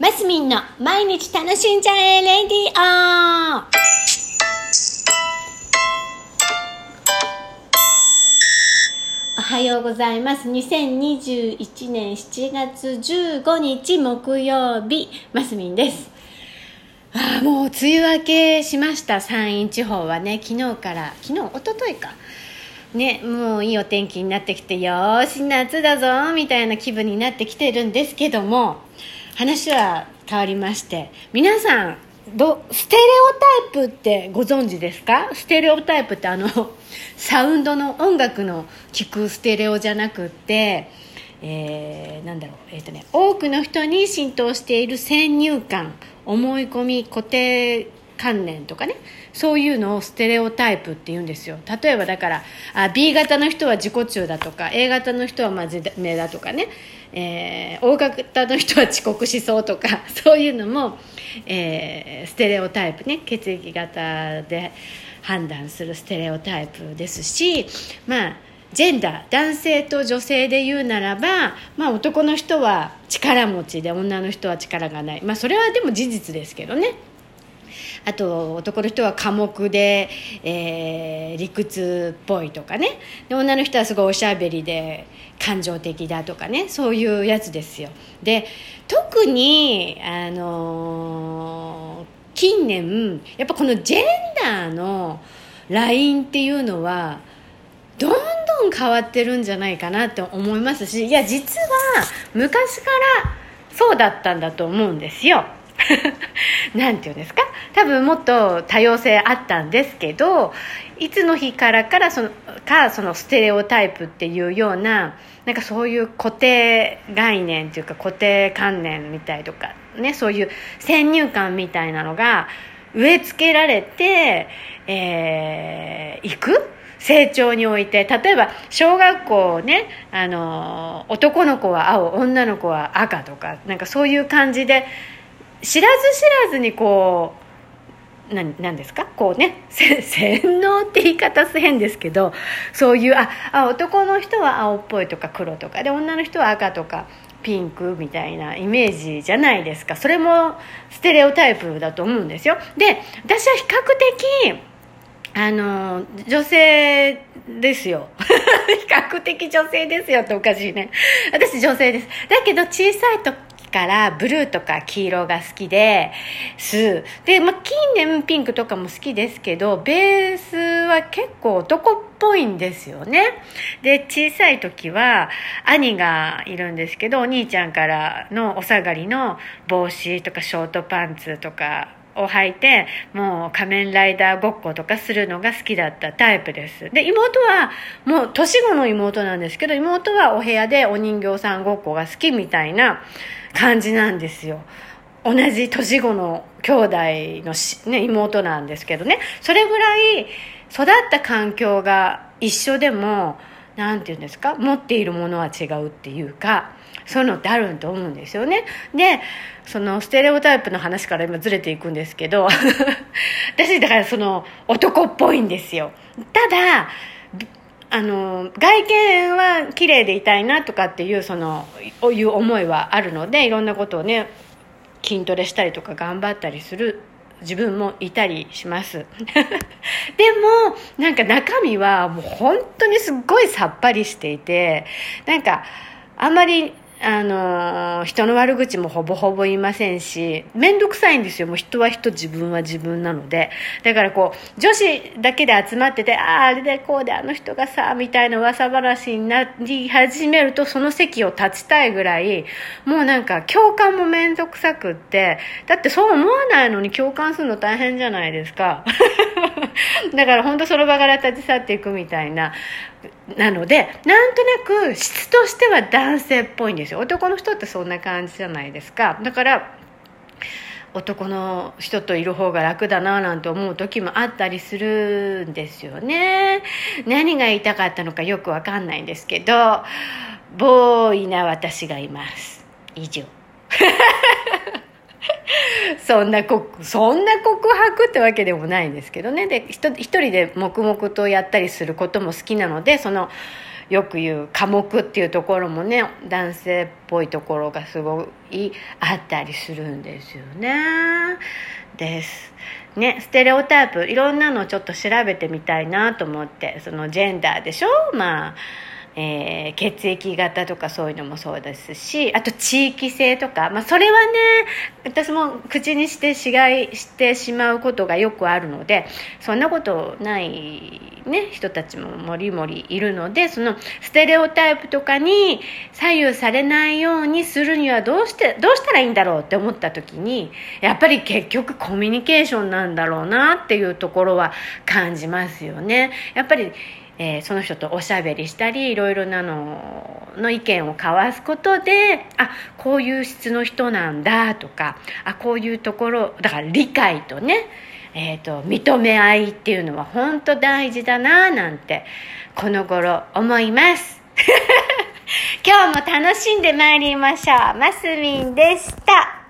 マスミンの毎日楽しんじゃえレディオおはようございます。2021年7月15日木曜日、マスミンです。ああ、もう梅雨明けしました、山陰地方はね、昨日から、昨日、一昨日か。ね、もういいお天気になってきて、よーし、夏だぞ、みたいな気分になってきてるんですけども、話は変わりまして、皆さん、どステレオタイプってご存知ですか？ステレオタイプってあの サウンドの音楽の聴くステレオじゃなくって、えーなんだろう、えーとね、多くの人に浸透している先入観思い込み固定観念とかね。そういうのをステレオタイプって言うんですよ。例えばだからあ B 型の人は自己中だとか A 型の人は真面目だとかね、えー O 型の人は遅刻しそうとか そういうのも、えーステレオタイプね。血液型で判断するステレオタイプですしまあジェンダー男性と女性で言うならば、まあ、男の人は力持ちで女の人は力がない、まあ、それはでも事実ですけどね。あと男の人は寡黙で、えー理屈っぽいとかね。で女の人はすごいおしゃべりで感情的だとかね。そういうやつですよ。で特にあのー近年やっぱこのジェンダーのラインっていうのはどんどん変わってるんじゃないかなって思いますしいや実は昔からそうだったんだと思うんですよ。なんていうんですか？多分もっと多様性あったんですけどいつの日からからそのかそのステレオタイプっていうようななんかそういう固定概念というか固定観念みたいとかねそういう先入観みたいなのが植え付けられて、えー、いく？成長において。例えば小学校ねあの男の子は青女の子は赤とかなんかそういう感じで知らず知らずにこうなんなんですか？こうね 洗脳って言い方す変ですけどそういうああ男の人は青っぽいとか黒とかで女の人は赤とかピンクみたいなイメージじゃないですか。それもステレオタイプだと思うんですよ。で私は比較的あの女性ですよ。比較的女性ですよっておかしいね。私女性です。だけど小さい時からブルーとか黄色が好きですで、まあ、近年ピンクとかも好きですけどベースは結構男っぽいんですよね。で小さい時は兄がいるんですけどお兄ちゃんからのお下がりの帽子とかショートパンツとかを履いてもう仮面ライダーごっことかするのが好きだったタイプです。で妹はもう年子の妹なんですけど妹はお部屋でお人形さんごっこが好きみたいな感じなんですよ。同じ年子の兄弟のし、ね、妹なんですけどね。それぐらい育った環境が一緒でも何て言うんですか？持っているものは違うっていうかそういうのってあると思うんですよね。でそのステレオタイプの話から今ずれていくんですけど 私だからその男っぽいんですよ。ただあの外見は綺麗でいたいなとかっていうそのいう思いはあるのでいろんなことをね筋トレしたりとか頑張ったりする自分もいたりします。でもなんか中身はもう本当にすっごいさっぱりしていてなんかあんまりあの人の悪口もほぼほぼ言いませんし面倒くさいんですよ。もう人は人自分は自分なので。だからこう女子だけで集まっててあああれでこうであの人がさみたいな噂話になり始めるとその席を立ちたいぐらいもうなんか共感も面倒くさくって。だってそう思わないのに共感するの大変じゃないですか。だから本当その場から立ち去っていくみたいな。なのでなんとなく質としては男性っぽいんですよ。男の人ってそんな感じじゃないですか。だから男の人といる方が楽だななんて思う時もあったりするんですよね。何が言いたかったのかよくわかんないんですけどボーイな私がいます。以上。そんなこそんな告白ってわけでもないんですけどね。で一人で黙々とやったりすることも好きなのでそのよく言う科目っていうところもね男性っぽいところがすごいあったりするんですよね。です。ねステレオタイプいろんなのちょっと調べてみたいなと思ってそのジェンダーでしょ？まあえー、血液型とかそういうのもそうですしあと地域性とか、まあ、それはね私も口にしてしがいしてしまうことがよくあるのでそんなことない、ね、人たちももりもりいるのでそのステレオタイプとかに左右されないようにするにはどうしてどうしたらいいんだろうって思った時にやっぱり結局コミュニケーションなんだろうなっていうところは感じますよね。やっぱりえー、その人とおしゃべりしたりいろいろなのの意見を交わすことであこういう質の人なんだとかあこういうところだから理解とね、えーと、認め合いっていうのは本当大事だななんてこの頃思います。今日も楽しんでまいりましょう。マスミンでした。